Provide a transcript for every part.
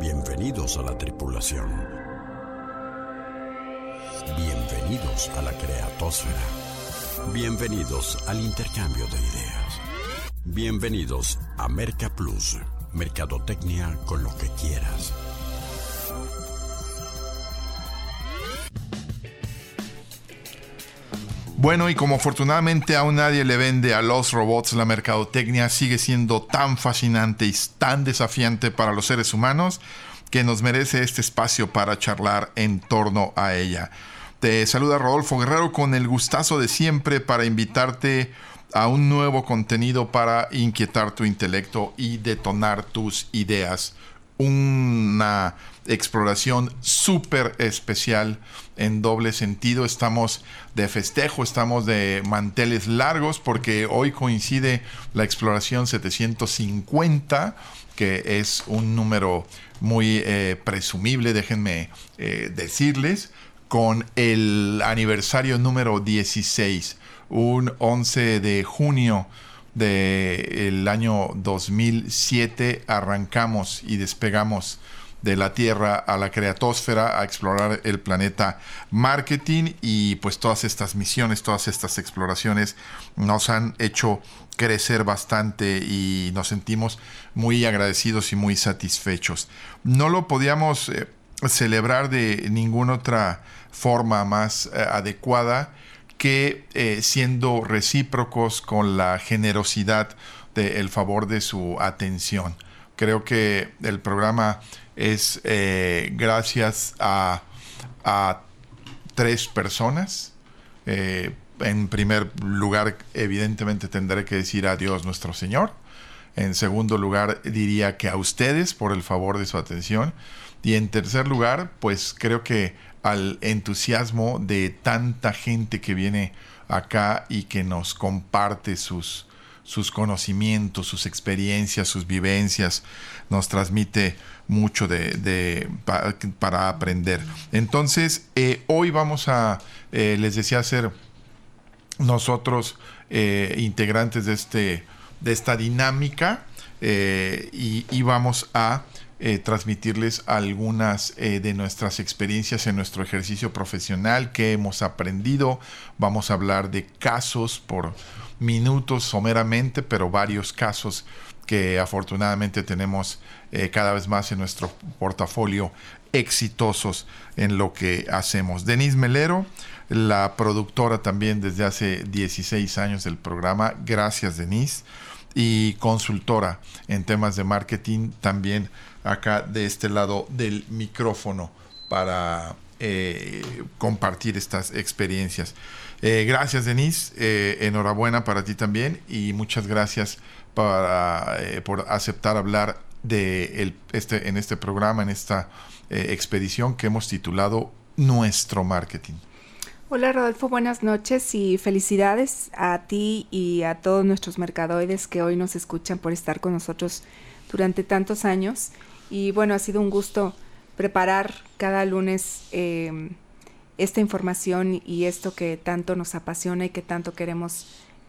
Bienvenidos a la tripulación. Bienvenidos a la creatosfera. Bienvenidos al intercambio de ideas. Bienvenidos a Merca Plus, Mercadotecnia con lo que quieras. Bueno, y como afortunadamente aún nadie le vende a los robots, la mercadotecnia sigue siendo tan fascinante y tan desafiante para los seres humanos que nos merece este espacio para charlar en torno a ella. Te saluda Rodolfo Guerrero con el gustazo de siempre para invitarte a un nuevo contenido para inquietar tu intelecto y detonar tus ideas. Una exploración súper especial en doble sentido. Estamos de festejo, estamos de manteles largos porque hoy coincide la exploración 750, que es un número muy eh, presumible, déjenme eh, decirles, con el aniversario número 16, un 11 de junio del año 2007 arrancamos y despegamos de la Tierra a la creatosfera a explorar el planeta marketing y pues todas estas misiones, todas estas exploraciones nos han hecho crecer bastante y nos sentimos muy agradecidos y muy satisfechos. No lo podíamos eh, celebrar de ninguna otra forma más eh, adecuada que eh, siendo recíprocos con la generosidad del favor de su atención. Creo que el programa es eh, gracias a, tres personas. Eh, en primer lugar, evidentemente tendré que decir a Dios nuestro Señor. En segundo lugar, diría que a ustedes por el favor de su atención. Y en tercer lugar, pues creo que al entusiasmo de tanta gente que viene acá y que nos comparte sus, sus conocimientos, sus experiencias, sus vivencias, nos transmite mucho de, para, aprender. Entonces, eh, hoy vamos a, eh, les decía, ser nosotros eh, integrantes de, este, de esta dinámica y, y, vamos a transmitirles algunas de nuestras experiencias en nuestro ejercicio profesional que hemos aprendido. Vamos a hablar de casos por minutos someramente, pero varios casos que afortunadamente tenemos eh, cada vez más en nuestro portafolio exitosos en lo que hacemos. Denise Melero, la productora también desde hace 16 años del programa, gracias Denise, y consultora en temas de marketing también acá de este lado del micrófono para eh, compartir estas experiencias. Eh, gracias Denise, enhorabuena para ti también y muchas gracias para, por aceptar hablar de este, en este programa, en esta eh, expedición que hemos titulado Nuestro Marketing. Hola Rodolfo, buenas noches y felicidades a ti y a todos nuestros mercadoides que hoy nos escuchan por estar con nosotros durante tantos años. Y bueno, ha sido un gusto preparar cada lunes eh, esta información y esto que tanto nos apasiona y que tanto queremos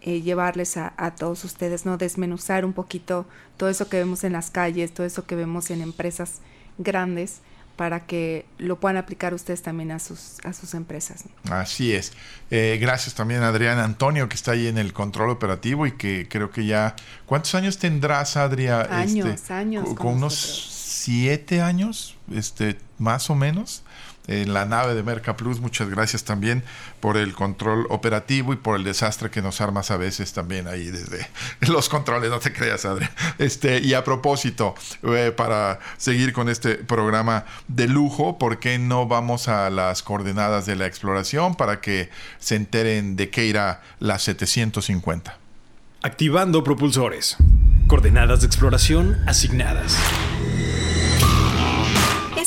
eh, llevarles a, todos ustedes, ¿no? Desmenuzar un poquito todo eso que vemos en las calles, todo eso que vemos en empresas grandes para que lo puedan aplicar ustedes también a sus, a sus empresas. Así es. Eh, gracias también a Adrián Antonio, que está ahí en el control operativo y que creo que ya... ¿Cuántos años tendrás, Adrián? Años, este, años. Con, unos siete años, este, más o menos en la nave de Merca Plus. Muchas gracias también por el control operativo y por el desastre que nos armas a veces también ahí desde los controles, no te creas, Adri. Este, y a propósito, eh, para seguir con este programa de lujo, ¿por qué no vamos a las coordenadas de la exploración para que se enteren de qué irá la 750? Activando propulsores. Coordenadas de exploración asignadas.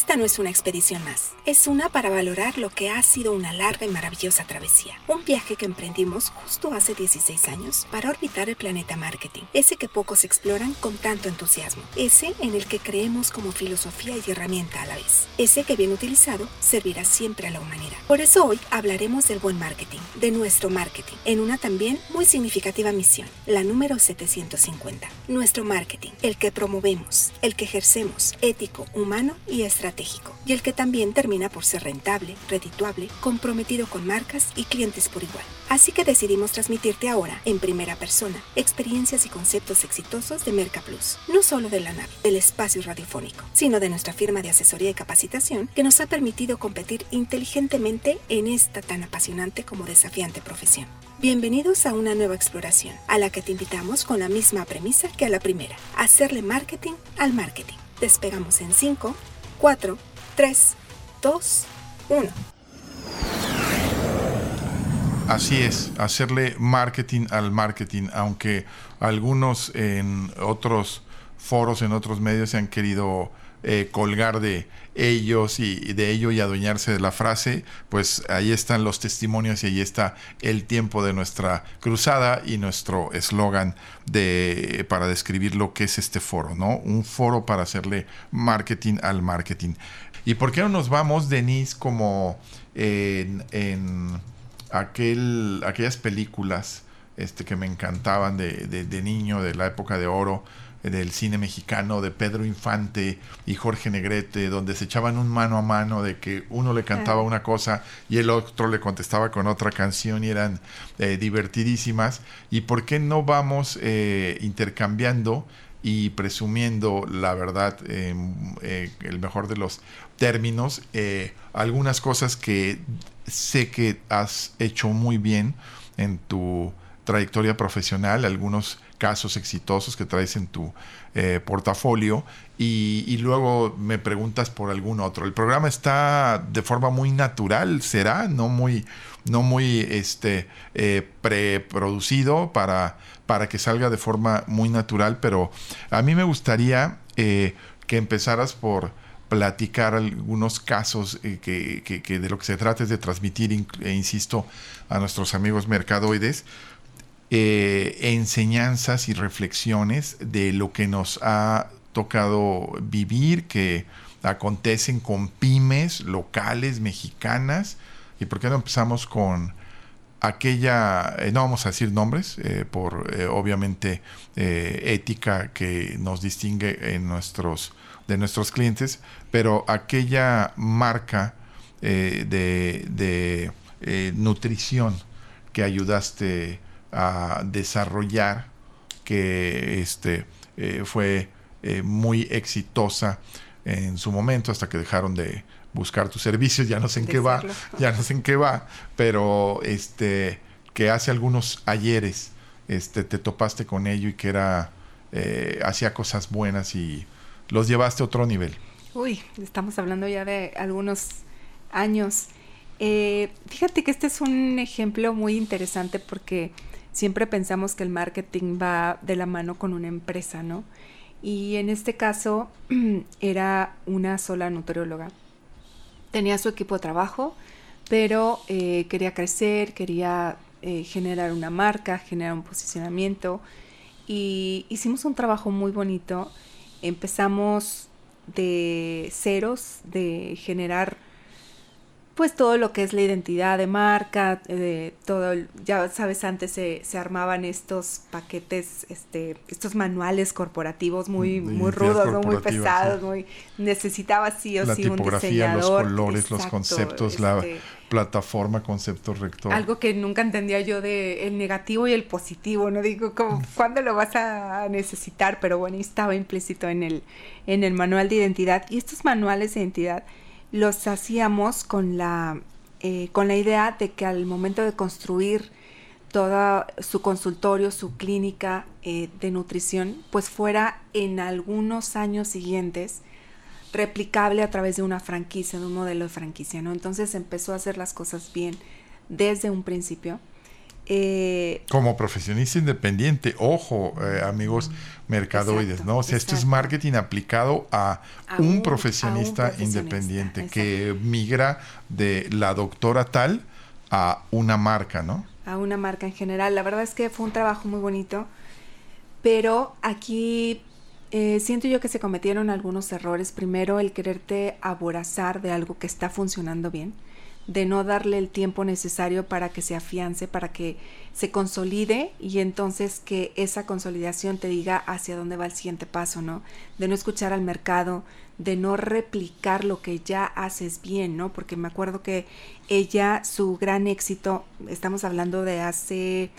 Esta no es una expedición más, es una para valorar lo que ha sido una larga y maravillosa travesía. Un viaje que emprendimos justo hace 16 años para orbitar el planeta marketing, ese que pocos exploran con tanto entusiasmo, ese en el que creemos como filosofía y herramienta a la vez, ese que bien utilizado servirá siempre a la humanidad. Por eso hoy hablaremos del buen marketing, de nuestro marketing, en una también muy significativa misión, la número 750. Nuestro marketing, el que promovemos, el que ejercemos, ético, humano y estratégico, y el que también termina por ser rentable, redituable, comprometido con marcas y clientes por igual. Así que decidimos transmitirte ahora, en primera persona, experiencias y conceptos exitosos de Merca Plus, no solo de la nave, del espacio radiofónico, sino de nuestra firma de asesoría y capacitación que nos ha permitido competir inteligentemente en esta tan apasionante como desafiante profesión. Bienvenidos a una nueva exploración, a la que te invitamos con la misma premisa que a la primera, hacerle marketing al marketing. Despegamos en 5, 4, 3, 2, 1. Así es, hacerle marketing al marketing, aunque algunos en otros foros, en otros medios se han querido eh, colgar de ellos y, de ello y adueñarse de la frase, pues ahí están los testimonios y ahí está el tiempo de nuestra cruzada y nuestro eslogan de para describir lo que es este foro, ¿no? Un foro para hacerle marketing al marketing. ¿Y por qué no nos vamos, Denise, como en, aquel, aquellas películas este, que me encantaban de, de niño, de la época de oro? Del cine mexicano de Pedro Infante y Jorge Negrete, donde se echaban un mano a mano de que uno le cantaba una cosa y el otro le contestaba con otra canción y eran eh, divertidísimas. ¿Y por qué no vamos eh, intercambiando y presumiendo la verdad, em, eh, el mejor de los términos, algunas cosas que sé que has hecho muy bien en tu trayectoria profesional, algunos casos exitosos que traes en tu eh, portafolio y, luego me preguntas por algún otro. El programa está de forma muy natural, será, no muy, no muy este, eh, preproducido para, para que salga de forma muy natural, pero a mí me gustaría eh, que empezaras por platicar algunos casos que, que, de lo que se trata es de transmitir, e insisto, a nuestros amigos mercadoides, eh, enseñanzas y reflexiones de lo que nos ha tocado vivir, que acontecen con pymes locales mexicanas. ¿Y por qué no empezamos con aquella, eh, no vamos a decir nombres, eh, por obviamente ética que nos distingue en nuestros, de nuestros clientes, pero aquella marca de, de nutrición que ayudaste a desarrollar, que este, eh, fue eh, muy exitosa en su momento hasta que dejaron de buscar tus servicios, ya no sé en qué va, ya no sé en qué va, pero este que hace algunos ayeres este te topaste con ello y que era eh, hacía cosas buenas y los llevaste a otro nivel. Uy, estamos hablando ya de algunos años. fíjate que este es un ejemplo muy interesante porque siempre pensamos que el marketing va de la mano con una empresa, ¿no? Y en este caso era una sola nutrióloga. Tenía su equipo de trabajo, pero eh, quería crecer, quería eh, generar una marca, generar un posicionamiento. Y hicimos un trabajo muy bonito. Empezamos de ceros, de generar pues todo lo que es la identidad de marca, de todo, ya sabes, antes se, se, armaban estos paquetes, este, estos manuales corporativos muy, muy rudos, muy pesados, muy necesitaba sí o sí un diseñador. los colores, los conceptos, la este, plataforma, concepto rector. Algo que nunca entendía yo de el negativo y el positivo, no digo como cuándo lo vas a necesitar, pero bueno, estaba implícito en el, en el manual de identidad. Y estos manuales de identidad los hacíamos con la, eh, con la idea de que al momento de construir todo su consultorio, su clínica eh, de nutrición, pues fuera en algunos años siguientes replicable a través de una franquicia, de un modelo de franquicia, ¿no? Entonces empezó a hacer las cosas bien desde un principio. Eh, Como profesionista independiente, ojo, eh, amigos mercadoides, ¿no? O sea, esto es marketing aplicado a, un, profesionista independiente que migra de la doctora tal a una marca, ¿no? A una marca en general. La verdad es que fue un trabajo muy bonito, pero aquí eh, siento yo que se cometieron algunos errores. Primero, el quererte aborazar de algo que está funcionando bien de no darle el tiempo necesario para que se afiance, para que se consolide y entonces que esa consolidación te diga hacia dónde va el siguiente paso, ¿no? De no escuchar al mercado, de no replicar lo que ya haces bien, ¿no? Porque me acuerdo que ella, su gran éxito, estamos hablando de hace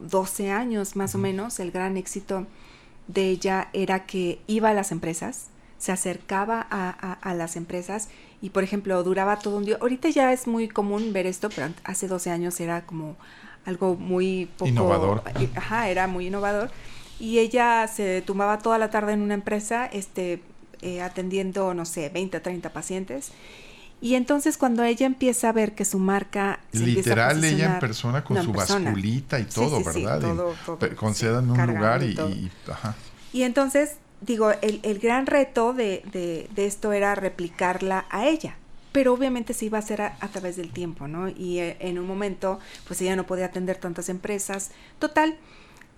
12 años más o menos, el gran éxito de ella era que iba a las empresas, se acercaba a, a las empresas y por ejemplo duraba todo un día. Ahorita ya es muy común ver esto, pero hace 12 años era como algo muy poco... Innovador. Ajá, era muy innovador. Y ella se tumbaba toda la tarde en una empresa este, eh, atendiendo, no sé, 20 o 30 pacientes. Y entonces cuando ella empieza a ver que su marca... Literal, ella en persona con su basculita y todo, ¿verdad? con seda en un lugar y, y, ajá. y entonces digo, el, el gran reto de, de, de, esto era replicarla a ella. Pero obviamente se iba a hacer a, través del tiempo, ¿no? Y eh, en un momento, pues ella no podía atender tantas empresas. Total,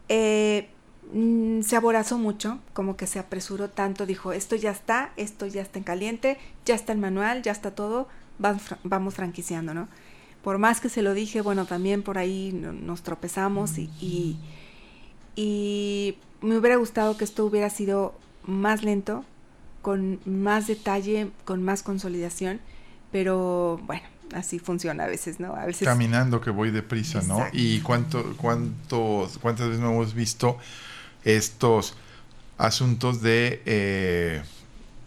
eh, mm, se aborazó mucho, como que se apresuró tanto, dijo, esto ya está, esto ya está en caliente, ya está el manual, ya está todo, vamos, vamos franquiciando, ¿no? Por más que se lo dije, bueno, también por ahí nos tropezamos y, y me hubiera gustado que esto hubiera sido más lento, con más detalle, con más consolidación, pero bueno, así funciona a veces, ¿no? A veces caminando que voy deprisa, ¿no? Y cuánto cuántos cuántas veces no hemos visto estos asuntos de eh,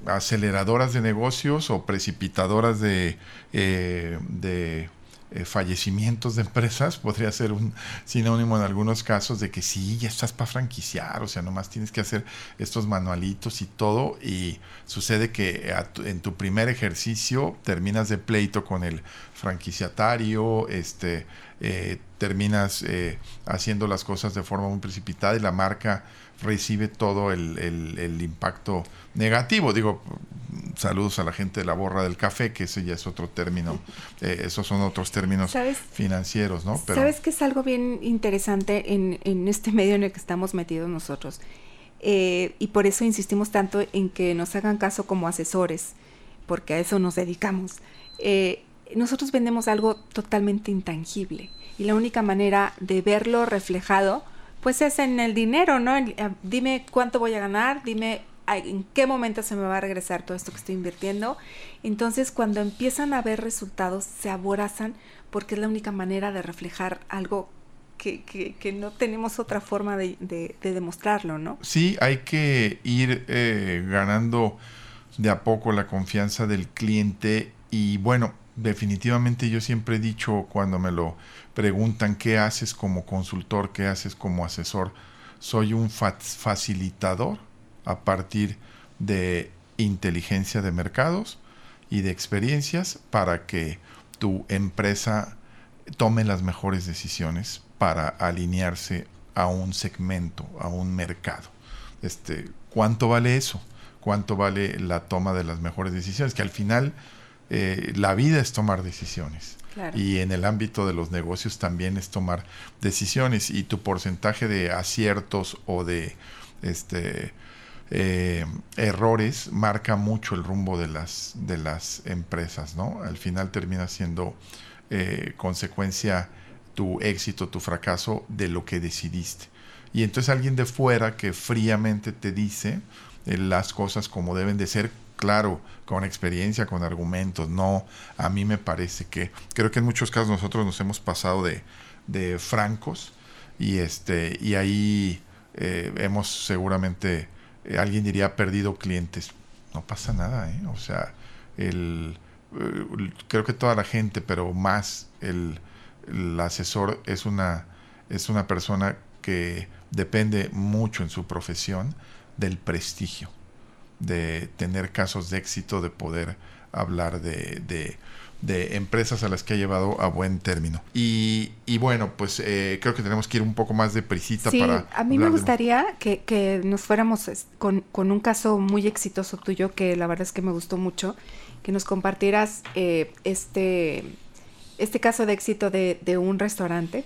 aceleradoras de negocios o precipitadoras de, eh, de eh, fallecimientos de empresas, podría ser un sinónimo en algunos casos de que sí, ya estás para franquiciar, o sea, nomás tienes que hacer estos manualitos y todo, y sucede que en tu primer ejercicio terminas de pleito con el franquiciatario, este, eh, terminas eh, haciendo las cosas de forma muy precipitada y la marca recibe todo el, el, el, impacto negativo. Digo, saludos a la gente de la borra del café, que ese ya es otro término, eh, esos son otros términos ¿Sabes? financieros, ¿no? Pero, ¿Sabes que es algo bien interesante en, en, este medio en el que estamos metidos nosotros? Eh, y por eso insistimos tanto en que nos hagan caso como asesores, porque a eso nos dedicamos. Eh, nosotros vendemos algo totalmente intangible y la única manera de verlo reflejado pues es en el dinero, ¿no? Dime cuánto voy a ganar, dime en qué momento se me va a regresar todo esto que estoy invirtiendo. Entonces, cuando empiezan a ver resultados, se aborazan porque es la única manera de reflejar algo que, que, que no tenemos otra forma de, de, de, demostrarlo, ¿no? Sí, hay que ir eh, ganando de a poco la confianza del cliente y bueno, definitivamente yo siempre he dicho cuando me lo preguntan qué haces como consultor, qué haces como asesor, soy un facilitador a partir de inteligencia de mercados y de experiencias para que tu empresa tome las mejores decisiones para alinearse a un segmento, a un mercado. Este, ¿Cuánto vale eso? ¿Cuánto vale la toma de las mejores decisiones? Que al final eh, la vida es tomar decisiones. Claro. Y en el ámbito de los negocios también es tomar decisiones. Y tu porcentaje de aciertos o de este, eh, errores marca mucho el rumbo de las, de las empresas, ¿no? Al final termina siendo eh, consecuencia tu éxito, tu fracaso de lo que decidiste. Y entonces alguien de fuera que fríamente te dice eh, las cosas como deben de ser, claro, con experiencia, con argumentos, no, a mí me parece que, creo que en muchos casos nosotros nos hemos pasado de, de francos y, este, y ahí eh, hemos seguramente eh, alguien diría perdido clientes. No pasa nada, ¿eh? O sea, el, eh, creo que toda la gente, pero más el, el, asesor es una, es una persona que depende mucho en su profesión del prestigio, de tener casos de éxito, de poder hablar de, de, de empresas a las que ha llevado a buen término. Y, y bueno, pues eh, creo que tenemos que ir un poco más de prisita sí, para... A mí me gustaría que, que, nos fuéramos con, con, un caso muy exitoso tuyo, que la verdad es que me gustó mucho, que nos compartieras eh, este, este caso de éxito de, de un restaurante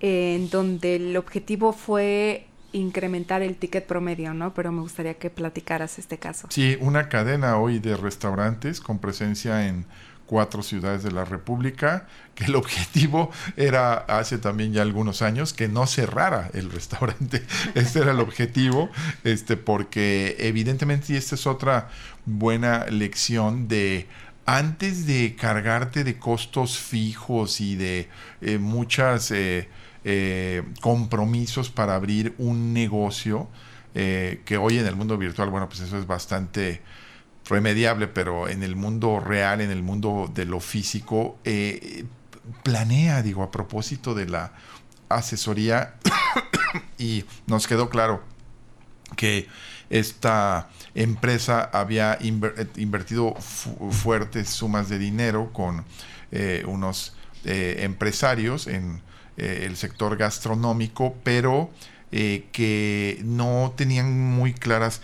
en donde el objetivo fue incrementar el ticket promedio, ¿no? Pero me gustaría que platicaras este caso. Sí, una cadena hoy de restaurantes con presencia en cuatro ciudades de la República, que el objetivo era hace también ya algunos años que no cerrara el restaurante. Este era el objetivo, este, porque evidentemente, y esta es otra buena lección de antes de cargarte de costos fijos y de eh, muchas eh, eh, compromisos para abrir un negocio, eh, que hoy en el mundo virtual, bueno, pues eso es bastante remediable, pero en el mundo real, en el mundo de lo físico, eh, planea, digo, a propósito de la asesoría, y nos quedó claro que esta empresa había invertido fuertes sumas de dinero con unos empresarios en eh, el sector gastronómico, pero eh, que no tenían muy claras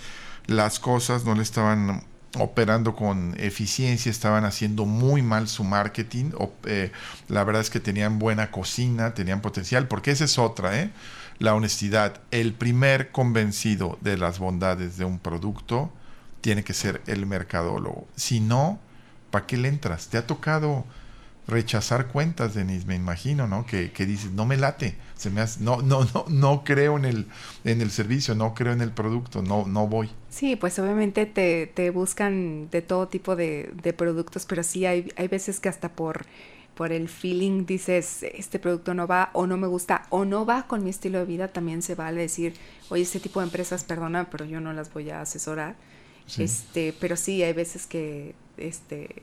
las cosas, no le estaban operando con eficiencia, estaban haciendo muy mal su marketing. Eh, la verdad es que tenían buena cocina, tenían potencial, porque esa es otra, ¿eh? la honestidad. El primer convencido de las bondades de un producto tiene que ser el mercadólogo. Si no, ¿para qué le entras? ¿Te ha tocado rechazar cuentas, Denise, me imagino, ¿no? Que, que dices, no me late, se me hace, no, no, no, no creo en el, en el servicio, no creo en el producto, no, no voy. Sí, pues obviamente te, te buscan de todo tipo de, de, productos, pero sí hay, hay veces que hasta por, por el feeling dices, este producto no va o no me gusta o no va con mi estilo de vida, también se vale decir, oye, este tipo de empresas, perdona, pero yo no las voy a asesorar. Este, pero sí hay veces que este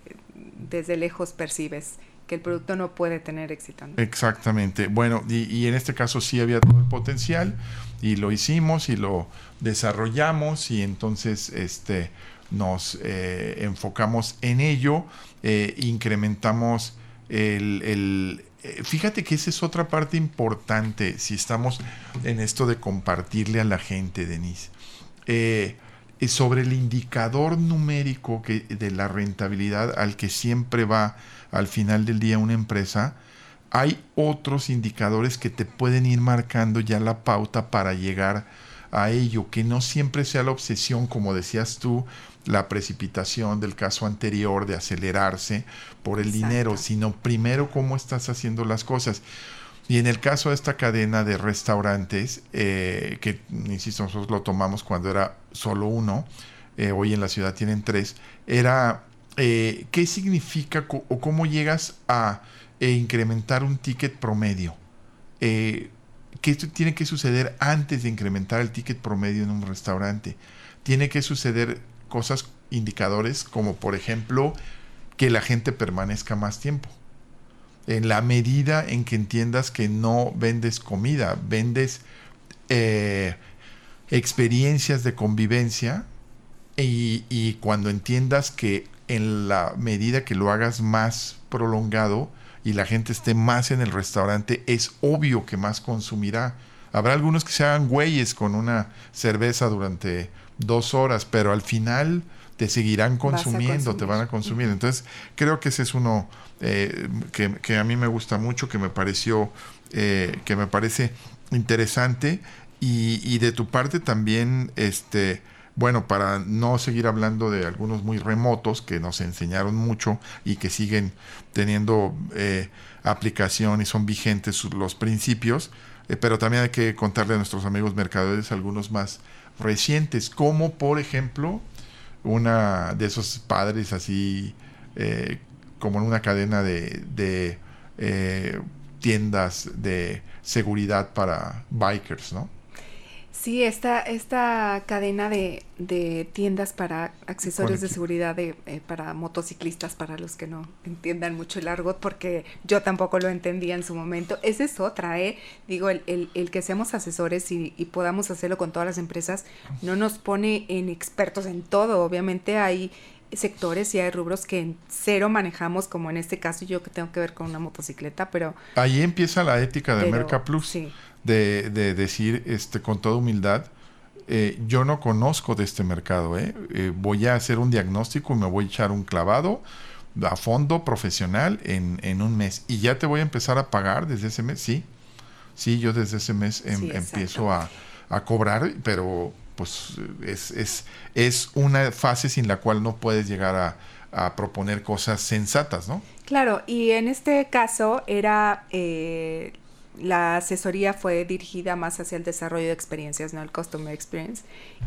desde lejos percibes que el producto no puede tener éxito. Exactamente. Bueno, y, en este caso sí había todo el potencial y lo hicimos y lo desarrollamos y entonces este, nos eh, enfocamos en ello, eh, incrementamos el, eh, fíjate que esa es otra parte importante si estamos en esto de compartirle a la gente, Denise. sobre el indicador numérico que, de la rentabilidad al que siempre va al final del día una empresa, hay otros indicadores que te pueden ir marcando ya la pauta para llegar a ello, que no siempre sea la obsesión, como decías tú, la precipitación del caso anterior de acelerarse por el dinero, sino primero cómo estás haciendo las cosas. Y en el caso de esta cadena de restaurantes, eh, que insisto, nosotros lo tomamos cuando era solo uno, eh, hoy en la ciudad tienen tres, era eh, ¿qué significa o cómo llegas a eh, incrementar un ticket promedio? Eh, ¿Qué tiene que suceder antes de incrementar el ticket promedio en un restaurante? Tiene que suceder cosas, indicadores, como por ejemplo que la gente permanezca más tiempo. En la medida en que entiendas que no vendes comida, vendes experiencias de convivencia y, y, cuando entiendas que en la medida que lo hagas más prolongado y la gente esté más en el restaurante, es obvio que más consumirá. Habrá algunos que se hagan güeyes con una cerveza durante dos horas, pero al final te seguirán consumiendo, te van a consumir. Entonces, creo que ese es uno eh, que, a mí me gusta mucho, que me pareció, eh, que me parece interesante. Y, y, de tu parte también, este, bueno, para no seguir hablando de algunos muy remotos que nos enseñaron mucho y que siguen teniendo eh, aplicación y son vigentes los principios, eh, pero también hay que contarle a nuestros amigos mercaderes algunos más recientes, como por ejemplo una de esos padres así eh, como en una cadena de, de tiendas de seguridad para bikers, ¿no? Sí, esta, esta cadena de, de tiendas para accesorios de seguridad de, eh, para motociclistas, para los que no entiendan mucho el argot, porque yo tampoco lo entendía en su momento. Esa es otra, ¿eh? Digo, el, el, el que seamos asesores y, y, podamos hacerlo con todas las empresas no nos pone en expertos en todo. Obviamente hay sectores y hay rubros que en cero manejamos, como en este caso yo que tengo que ver con una motocicleta, pero... Ahí empieza la ética de Merca Plus, de, de, decir este, con toda humildad, eh, yo no conozco de este mercado, ¿eh? ¿eh? voy a hacer un diagnóstico y me voy a echar un clavado a fondo profesional en, en, un mes y ya te voy a empezar a pagar desde ese mes, sí, sí, yo desde ese mes em, empiezo a, a cobrar, pero pues es, es, es una fase sin la cual no puedes llegar a, proponer cosas sensatas, ¿no? Claro, y en este caso era eh, la asesoría fue dirigida más hacia el desarrollo de experiencias, no el customer experience.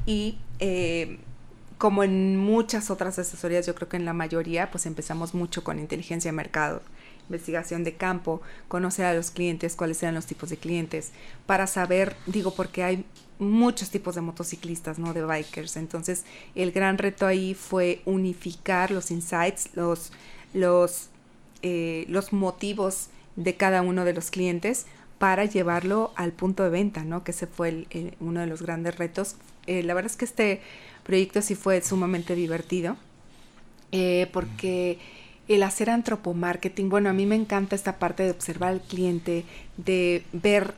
Y eh, como en muchas otras asesorías, yo creo que en la mayoría, pues empezamos mucho con inteligencia de mercado, investigación de campo, conocer a los clientes, cuáles eran los tipos de clientes, para saber, digo, porque hay muchos tipos de motociclistas, ¿no? De bikers. Entonces, el gran reto ahí fue unificar los insights, los, los, eh, los motivos de cada uno de los clientes para llevarlo al punto de venta, ¿no? Que ese fue uno de los grandes retos. Eh, la verdad es que este proyecto sí fue sumamente divertido, eh, porque el hacer antropomarketing, bueno, a mí me encanta esta parte de observar al cliente, de ver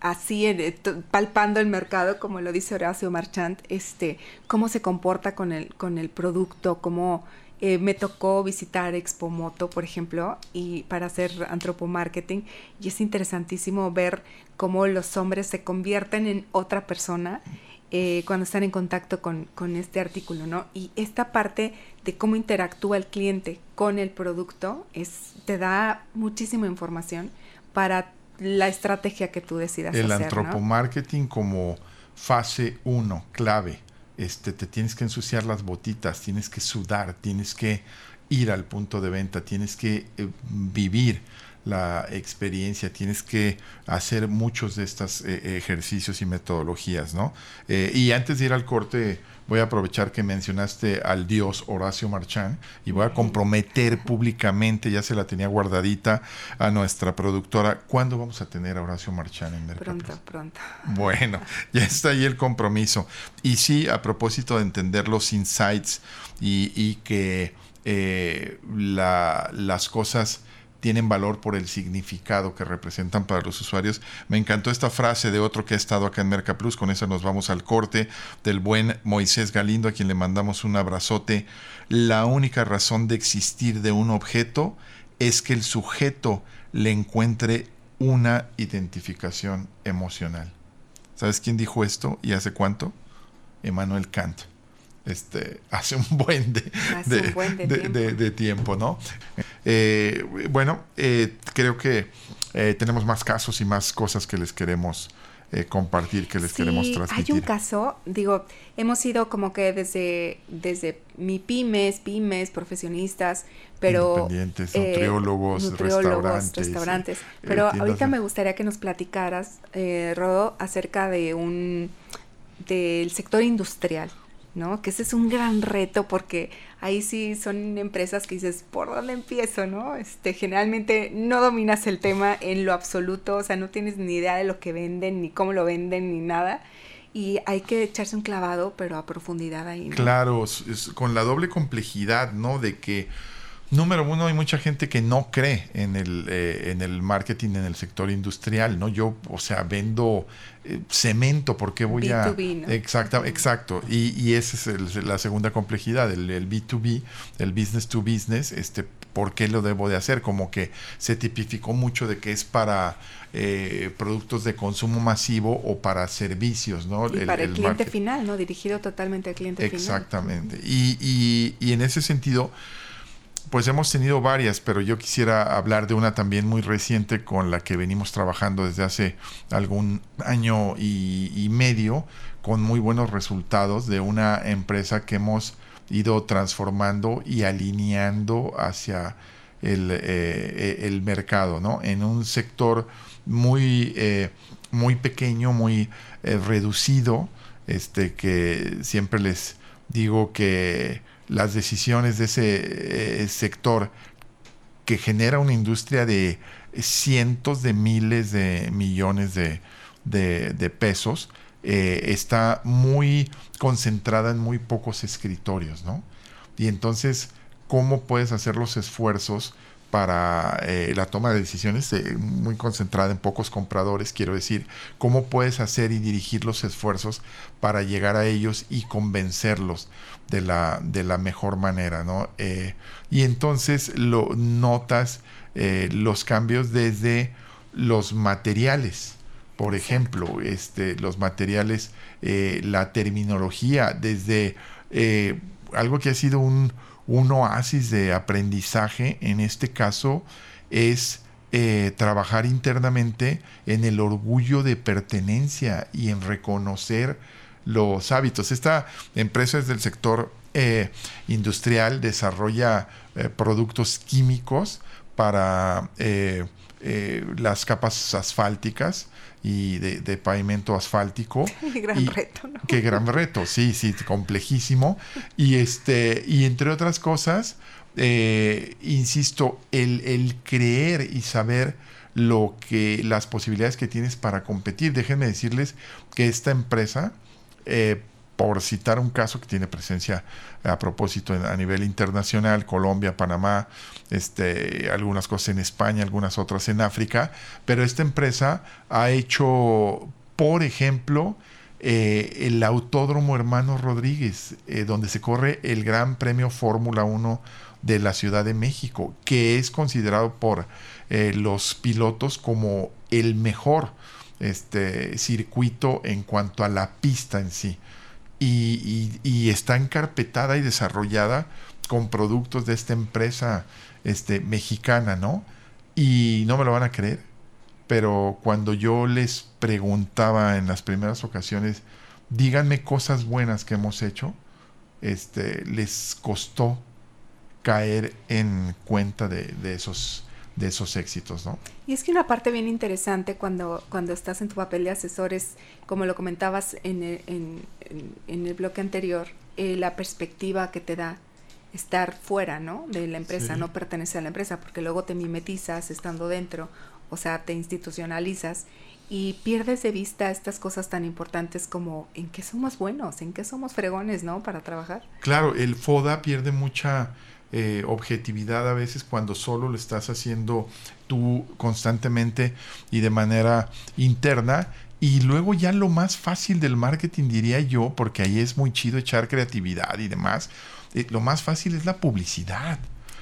así eh, palpando el mercado, como lo dice Horacio Marchant, este, cómo se comporta con el, con el producto, cómo eh, me tocó visitar Expo Moto, por ejemplo, y para hacer antropomarketing, y es interesantísimo ver cómo los hombres se convierten en otra persona eh, cuando están en contacto con, con, este artículo, ¿no? Y esta parte de cómo interactúa el cliente con el producto es, te da muchísima información para la estrategia que tú decidas el hacer. El antropomarketing como fase 1, clave. Este, te tienes que ensuciar las botitas, tienes que sudar, tienes que ir al punto de venta, tienes que eh, vivir la experiencia, tienes que hacer muchos de estos eh, ejercicios y metodologías, ¿no? Eh, y antes de ir al corte, voy a aprovechar que mencionaste al dios Horacio Marchán y voy a comprometer públicamente, ya se la tenía guardadita a nuestra productora, ¿cuándo vamos a tener a Horacio Marchán en Mercado? Pronto, pronto. Bueno, ya está ahí el compromiso. Y sí, a propósito de entender los insights y, que eh, las cosas tienen valor por el significado que representan para los usuarios. Me encantó esta frase de otro que ha estado acá en Merca Plus, con eso nos vamos al corte, del buen Moisés Galindo, a quien le mandamos un abrazote. La única razón de existir de un objeto es que el sujeto le encuentre una identificación emocional. ¿Sabes quién dijo esto y hace cuánto? Emmanuel Kant este, hace un buen de, tiempo. ¿no? Eh, bueno, eh, creo que eh, tenemos más casos y más cosas que les queremos compartir, que les queremos transmitir. Hay un caso, digo, hemos ido como que desde, desde mi pymes, pymes, profesionistas, pero... Independientes, nutriólogos, restaurantes. restaurantes. Pero ahorita me gustaría que nos platicaras, Rodo, acerca de un del sector industrial. ¿No? Que ese es un gran reto porque ahí sí son empresas que dices, ¿por dónde empiezo, no? Este, generalmente no dominas el tema en lo absoluto, o sea, no tienes ni idea de lo que venden, ni cómo lo venden, ni nada. Y hay que echarse un clavado, pero a profundidad ahí. Claro, con la doble complejidad, ¿no? De que Número uno, hay mucha gente que no cree en el, eh, en el marketing en el sector industrial, ¿no? Yo, o sea, vendo eh, cemento, ¿por qué voy a...? Exacto, exacto. Y, y esa es la segunda complejidad, el, el, B2B, el business to business, este, ¿por qué lo debo de hacer? Como que se tipificó mucho de que es para eh, productos de consumo masivo o para servicios, ¿no? Y para el, cliente final, ¿no? Dirigido totalmente al cliente final. Exactamente. Y, y, y en ese sentido pues hemos tenido varias, pero yo quisiera hablar de una también muy reciente con la que venimos trabajando desde hace algún año y, medio, con muy buenos resultados de una empresa que hemos ido transformando y alineando hacia el, eh, el mercado, ¿no? En un sector muy, eh, muy pequeño, muy eh, reducido, este, que siempre les digo que las decisiones de ese eh, sector que genera una industria de cientos de miles de millones de, pesos, eh, está muy concentrada en muy pocos escritorios, ¿no? Y entonces, ¿cómo puedes hacer los esfuerzos para eh, la toma de decisiones muy concentrada en pocos compradores, quiero decir, cómo puedes hacer y dirigir los esfuerzos para llegar a ellos y convencerlos de la, de la mejor manera, ¿no? Eh, y entonces lo notas los cambios desde los materiales, por ejemplo, este, los materiales, la terminología, desde algo que ha sido un, un oasis de aprendizaje, en este caso, es eh, trabajar internamente en el orgullo de pertenencia y en reconocer los hábitos. Esta empresa es del sector eh, industrial, desarrolla eh, productos químicos para las capas asfálticas y de, pavimento asfáltico. Qué gran reto, ¿no? Qué gran reto, sí, sí, complejísimo. Y, este, y entre otras cosas, eh, insisto, el, creer y saber lo que las posibilidades que tienes para competir. Déjenme decirles que esta empresa eh, por citar un caso que tiene presencia a propósito a nivel internacional, Colombia, Panamá, este, algunas cosas en España, algunas otras en África, pero esta empresa ha hecho, por ejemplo, eh, el Autódromo Hermano Rodríguez, eh, donde se corre el Gran Premio Fórmula 1 de la Ciudad de México, que es considerado por los pilotos como el mejor este, circuito en cuanto a la pista en sí y, está encarpetada y desarrollada con productos de esta empresa este, mexicana, ¿no? Y no me lo van a creer, pero cuando yo les preguntaba en las primeras ocasiones, díganme cosas buenas que hemos hecho, este, les costó caer en cuenta de, de esos de esos éxitos, ¿no? Y es que una parte bien interesante cuando, cuando estás en tu papel de asesores, como lo comentabas en el, en, el bloque anterior, eh, la perspectiva que te da estar fuera, ¿no? De la empresa, no pertenecer a la empresa, porque luego te mimetizas estando dentro, o sea, te institucionalizas y pierdes de vista estas cosas tan importantes como en qué somos buenos, en qué somos fregones, ¿no? Para trabajar. Claro, el FODA pierde mucha eh, objetividad a veces cuando solo lo estás haciendo tú constantemente y de manera interna. Y luego ya lo más fácil del marketing diría yo, porque ahí es muy chido echar creatividad y demás, eh, lo más fácil es la publicidad.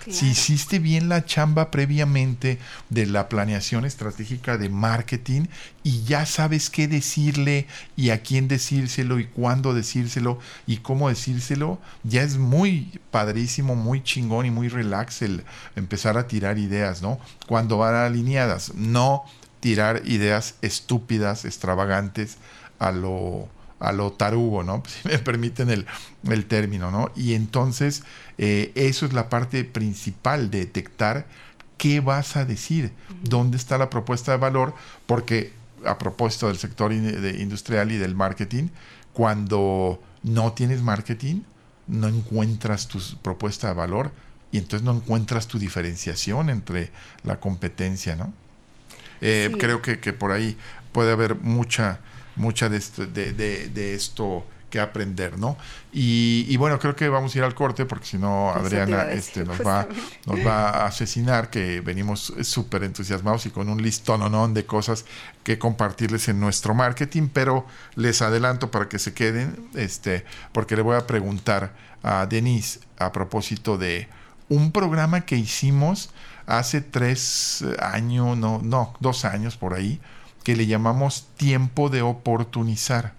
Si hiciste bien la chamba previamente de la planeación estratégica de marketing y ya sabes qué decirle y a quién decírselo y cuándo decírselo y cómo decírselo, ya es muy padrísimo, muy chingón y muy relax el empezar a tirar ideas, ¿no? Cuando van alineadas, no tirar ideas estúpidas, extravagantes a lo a lo tarugo, ¿no? Si me permiten el, el término, ¿no? Y entonces eh, eso es la parte principal, de detectar qué vas a decir, dónde está la propuesta de valor, porque a propósito del sector industrial y del marketing, cuando no tienes marketing, no encuentras tu propuesta de valor y entonces no encuentras tu diferenciación entre la competencia, ¿no? Eh, creo que, que, por ahí puede haber mucha mucha de, esto, de, esto que aprender, ¿no? Y, bueno, creo que vamos a ir al corte porque si no Adriana este, nos, va, nos va a asesinar, que venimos súper entusiasmados y con un listón de cosas que compartirles en nuestro marketing, pero les adelanto para que se queden, este, porque le voy a preguntar a Denise a propósito de un programa que hicimos hace tres años, no, no, dos años por ahí, que le llamamos tiempo de oportunizar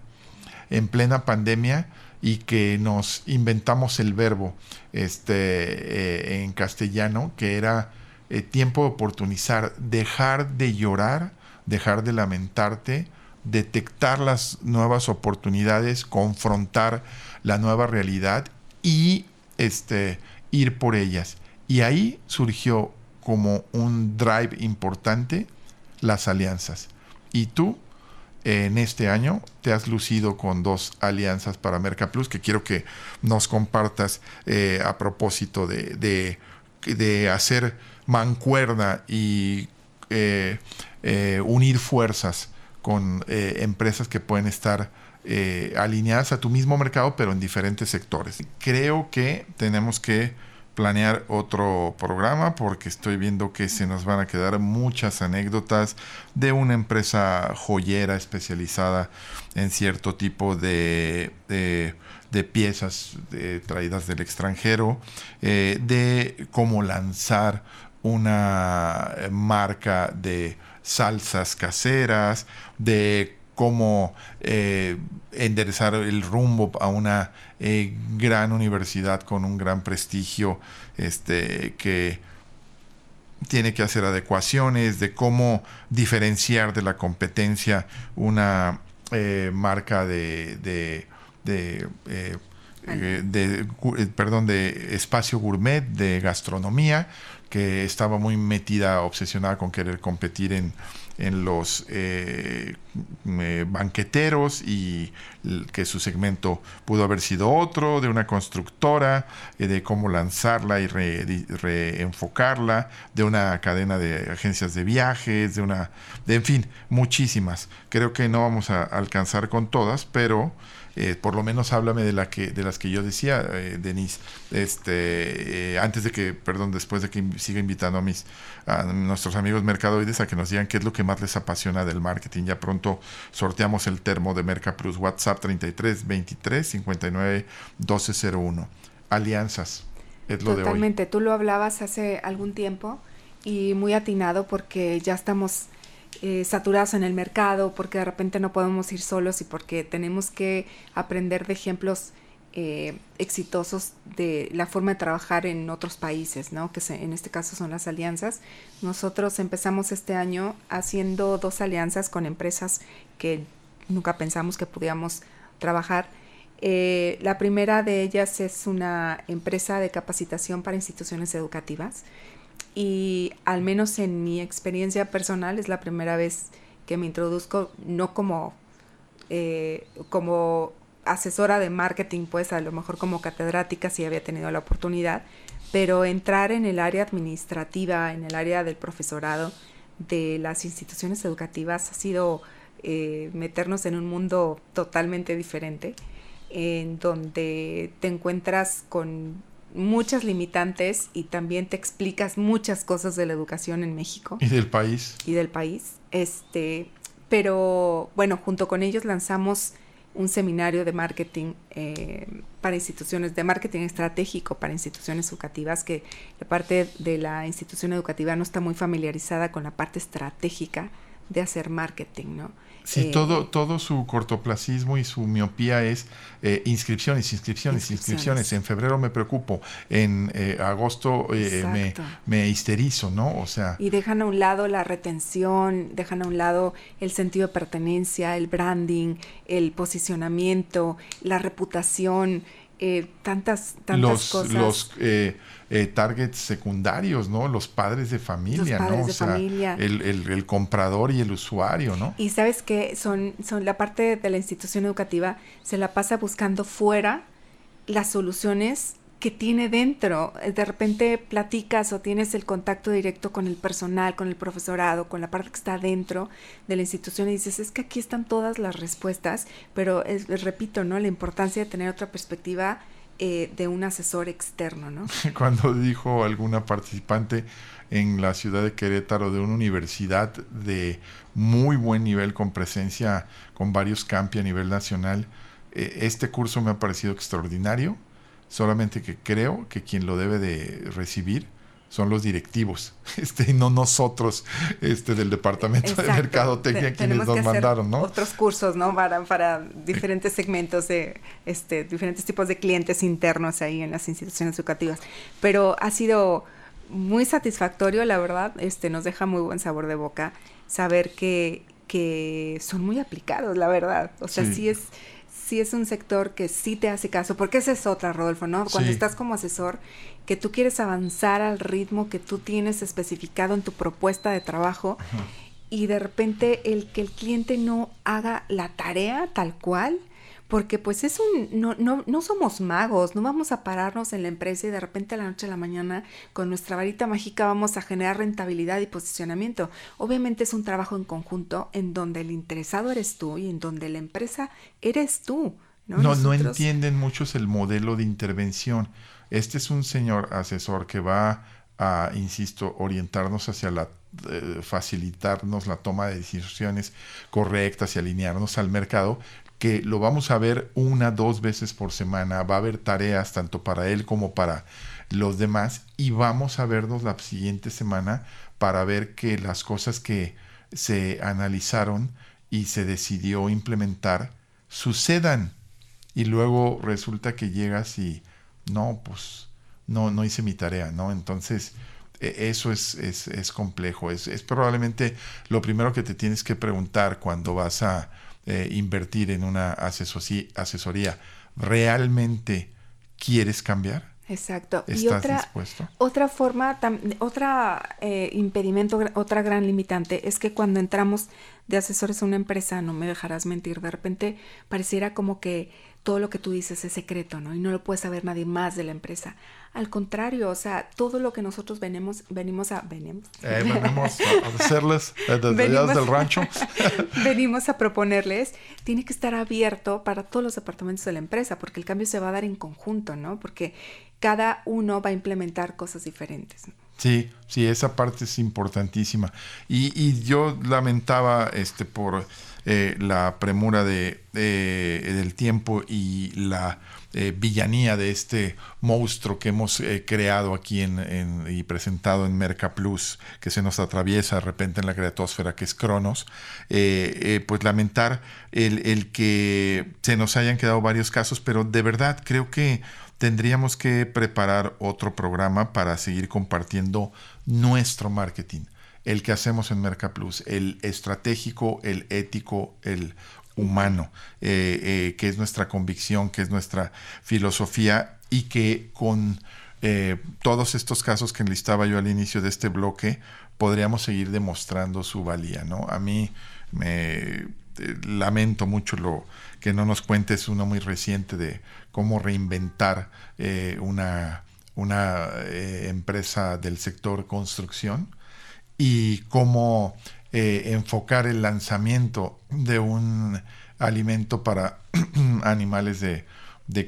en plena pandemia y que nos inventamos el verbo este, eh, en castellano, que era eh, tiempo de oportunizar, dejar de llorar, dejar de lamentarte, detectar las nuevas oportunidades, confrontar la nueva realidad y este, ir por ellas. Y ahí surgió como un drive importante las alianzas. Y tú, en este año, te has lucido con dos alianzas para Merca Plus que quiero que nos compartas eh, a propósito de, de, hacer mancuerna y eh, eh, unir fuerzas con empresas que pueden estar alineadas a tu mismo mercado, pero en diferentes sectores. Creo que tenemos que planear otro programa porque estoy viendo que se nos van a quedar muchas anécdotas de una empresa joyera especializada en cierto tipo de, de, piezas traídas del extranjero, eh, de cómo lanzar una marca de salsas caseras, de cómo eh, enderezar el rumbo a una eh, gran universidad con un gran prestigio, este, que tiene que hacer adecuaciones, de cómo diferenciar de la competencia una eh, marca de, de, de perdón, de espacio gourmet, de gastronomía, que estaba muy metida, obsesionada con querer competir en, en los eh, banqueteros y que su segmento pudo haber sido otro, de una constructora, eh, de cómo lanzarla y reenfocarla, de una cadena de agencias de viajes, de una, de, en fin, muchísimas. Creo que no vamos a alcanzar con todas, pero eh, por lo menos háblame de la que de las que yo decía eh, Denise. Este eh, antes de que perdón después de que siga invitando a mis a nuestros amigos mercadoides a que nos digan qué es lo que más les apasiona del marketing. Ya pronto sorteamos el termo de Merca Plus WhatsApp 33 23 59 1201 alianzas es lo de hoy. Totalmente tú lo hablabas hace algún tiempo y muy atinado porque ya estamos eh, saturados en el mercado, porque de repente no podemos ir solos y porque tenemos que aprender de ejemplos eh, exitosos de la forma de trabajar en otros países, ¿no? que en este caso son las alianzas. Nosotros empezamos este año haciendo dos alianzas con empresas que nunca pensamos que podíamos trabajar. Eh, la primera de ellas es una empresa de capacitación para instituciones educativas y al menos en mi experiencia personal es la primera vez que me introduzco, no como, eh, como asesora de marketing, pues a lo mejor como catedrática si había tenido la oportunidad, pero entrar en el área administrativa, en el área del profesorado de las instituciones educativas ha sido eh, meternos en un mundo totalmente diferente, en donde te encuentras con muchas limitantes y también te explicas muchas cosas de la educación en México. Y del país. Y del país. Este, pero bueno, junto con ellos lanzamos un seminario de marketing eh, para instituciones, de marketing estratégico para instituciones educativas, que la parte de la institución educativa no está muy familiarizada con la parte estratégica de hacer marketing, ¿no? Sí, todo, todo su cortoplacismo y su miopía es eh, inscripciones, inscripciones, inscripciones, En febrero me preocupo, en eh, agosto eh, me, me, histerizo, ¿no? O sea... Y dejan a un lado la retención, dejan a un lado el sentido de pertenencia, el branding, el posicionamiento, la reputación, tantas, tantas los, cosas. Los eh, targets secundarios, ¿no? Los padres de familia, ¿no? O sea, El, comprador y el usuario, ¿no? Y sabes que son, son la parte de la institución educativa se la pasa buscando fuera las soluciones que tiene dentro. De repente platicas o tienes el contacto directo con el personal, con el profesorado, con la parte que está dentro de la institución y dices, es que aquí están todas las respuestas, pero repito, ¿no? La importancia de tener otra perspectiva eh, de un asesor externo, ¿no? Cuando dijo alguna participante en la ciudad de Querétaro de una universidad de muy buen nivel con presencia con varios campi a nivel nacional, eh, este curso me ha parecido extraordinario, solamente que creo que quien lo debe de recibir son los directivos, este, y no nosotros, este, del departamento de mercadotecnia quienes nos mandaron, ¿no? Otros cursos, ¿no? Para, para diferentes segmentos de, este, diferentes tipos de clientes internos ahí en las instituciones educativas. Pero ha sido muy satisfactorio, la verdad, este, nos deja muy buen sabor de boca saber que, que son muy aplicados, la verdad. O sea, sí es sí es un sector que sí te hace caso, porque esa es otra, Rodolfo, ¿no? Cuando estás como asesor, que tú quieres avanzar al ritmo que tú tienes especificado en tu propuesta de trabajo y de repente el que el cliente no haga la tarea tal cual, porque pues es un, no, no, no somos magos, no vamos a pararnos en la empresa y de repente a la noche a la mañana con nuestra varita mágica vamos a generar rentabilidad y posicionamiento. Obviamente es un trabajo en conjunto en donde el interesado eres tú y en donde la empresa eres tú. No, no, no entienden muchos el modelo de intervención. Este es un señor asesor que va a, insisto, orientarnos hacia la eh, facilitarnos la toma de decisiones correctas y alinearnos al mercado, que lo vamos a ver una, dos veces por semana, va a haber tareas tanto para él como para los demás y vamos a vernos la siguiente semana para ver que las cosas que se analizaron y se decidió implementar sucedan. Y luego resulta que llegas y no, pues no, no hice mi tarea, ¿no? Entonces, e, eso es, es, es complejo, es, es, probablemente lo primero que te tienes que preguntar cuando vas a eh, invertir en una asesoría. ¿Realmente quieres cambiar? Exacto. y otra, otra forma, otra eh, impedimento, otra gran limitante es que cuando entramos de asesores a una empresa, no me dejarás mentir, de repente pareciera como que todo lo que tú dices es secreto, ¿no? Y no lo puede saber nadie más de la empresa. Al contrario, o sea, todo lo que nosotros venimos, venimos a... Venimos, eh, venimos a hacerles eh, desde del rancho. venimos a proponerles, tiene que estar abierto para todos los departamentos de la empresa, porque el cambio se va a dar en conjunto, ¿no? Porque cada uno va a implementar cosas diferentes. Sí, sí, esa parte es importantísima. Y, y yo lamentaba este por eh, la premura de, del tiempo y la eh, villanía de este monstruo que hemos eh, creado aquí en, y presentado en Merca Plus, que se nos atraviesa de repente en la creatosfera, que es Cronos, pues lamentar el, el que se nos hayan quedado varios casos, pero de verdad creo que tendríamos que preparar otro programa para seguir compartiendo nuestro marketing el que hacemos en Mercaplus, el estratégico, el ético, el humano, eh, eh, que es nuestra convicción, que es nuestra filosofía y que con eh, todos estos casos que enlistaba yo al inicio de este bloque, podríamos seguir demostrando su valía, ¿no? A mí me lamento mucho lo que no nos cuentes uno muy reciente de cómo reinventar una, una empresa del sector construcción y cómo eh, enfocar el lanzamiento de un alimento para animales de,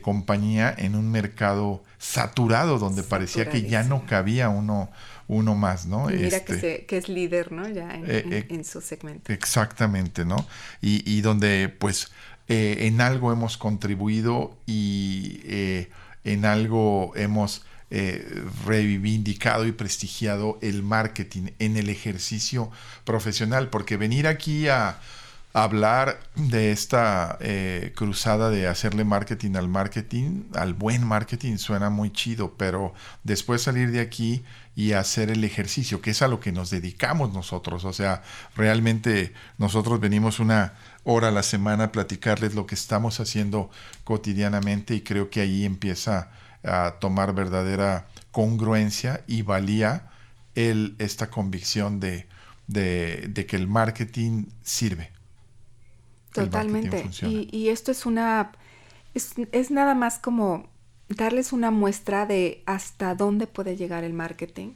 compañía en un mercado saturado donde parecía que ya no cabía uno uno más, ¿no? mira este, que, es líder, ¿no? Ya en, eh, eh, su segmento. Exactamente, ¿no? Y, y donde pues en algo hemos contribuido y en algo hemos eh, reivindicado y prestigiado el marketing en el ejercicio profesional, porque venir aquí a, hablar de esta eh, cruzada de hacerle marketing al marketing, al buen marketing, suena muy chido, pero después salir de aquí y hacer el ejercicio, que es a lo que nos dedicamos nosotros, o sea, realmente nosotros venimos una hora a la semana a platicarles lo que estamos haciendo cotidianamente y creo que ahí empieza a tomar verdadera congruencia y valía el, esta convicción de, de, que el marketing sirve. Totalmente. y, y, esto es una, es, es nada más como darles una muestra de hasta dónde puede llegar el marketing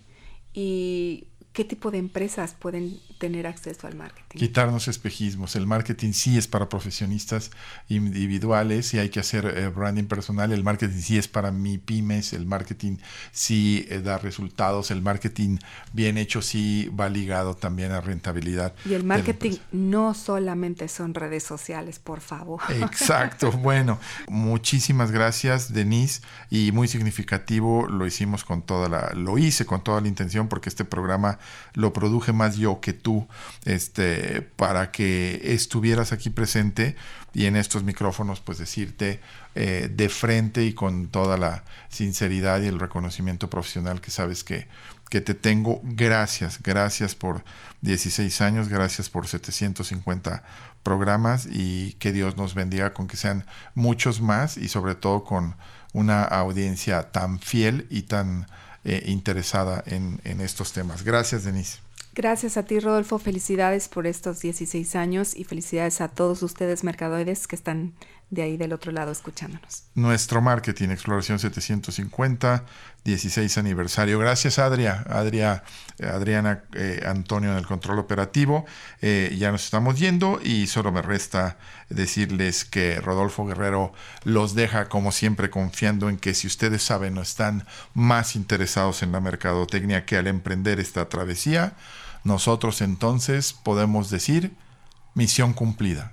y qué tipo de empresas pueden tener acceso al marketing. Quitarnos espejismos. El marketing sí es para profesionistas individuales y hay que hacer eh, branding personal. El marketing sí es para mi pymes. El marketing sí eh, da resultados. El marketing bien hecho sí va ligado también a rentabilidad. Y el marketing no solamente son redes sociales, por favor. Exacto. bueno, muchísimas gracias, Denise. Y muy significativo, lo hicimos con toda la, lo hice con toda la intención porque este programa lo produje más yo que tú, este, para que estuvieras aquí presente y en estos micrófonos, pues decirte eh, de frente y con toda la sinceridad y el reconocimiento profesional que sabes que, que te tengo. Gracias, gracias por 16 años, gracias por 750 programas y que Dios nos bendiga con que sean muchos más y sobre todo con una audiencia tan fiel y tan eh, interesada en, en estos temas. Gracias, Denise. Gracias a ti, Rodolfo. Felicidades por estos 16 años y felicidades a todos ustedes, mercadoides, que están de ahí del otro lado escuchándonos. Nuestro marketing, Exploración 750, 16 aniversario. Gracias, Adria. Adria Adriana eh, Antonio en el control operativo. Eh, ya nos estamos yendo y solo me resta decirles que Rodolfo Guerrero los deja como siempre confiando en que si ustedes saben o están más interesados en la mercadotecnia que al emprender esta travesía, nosotros entonces podemos decir misión cumplida.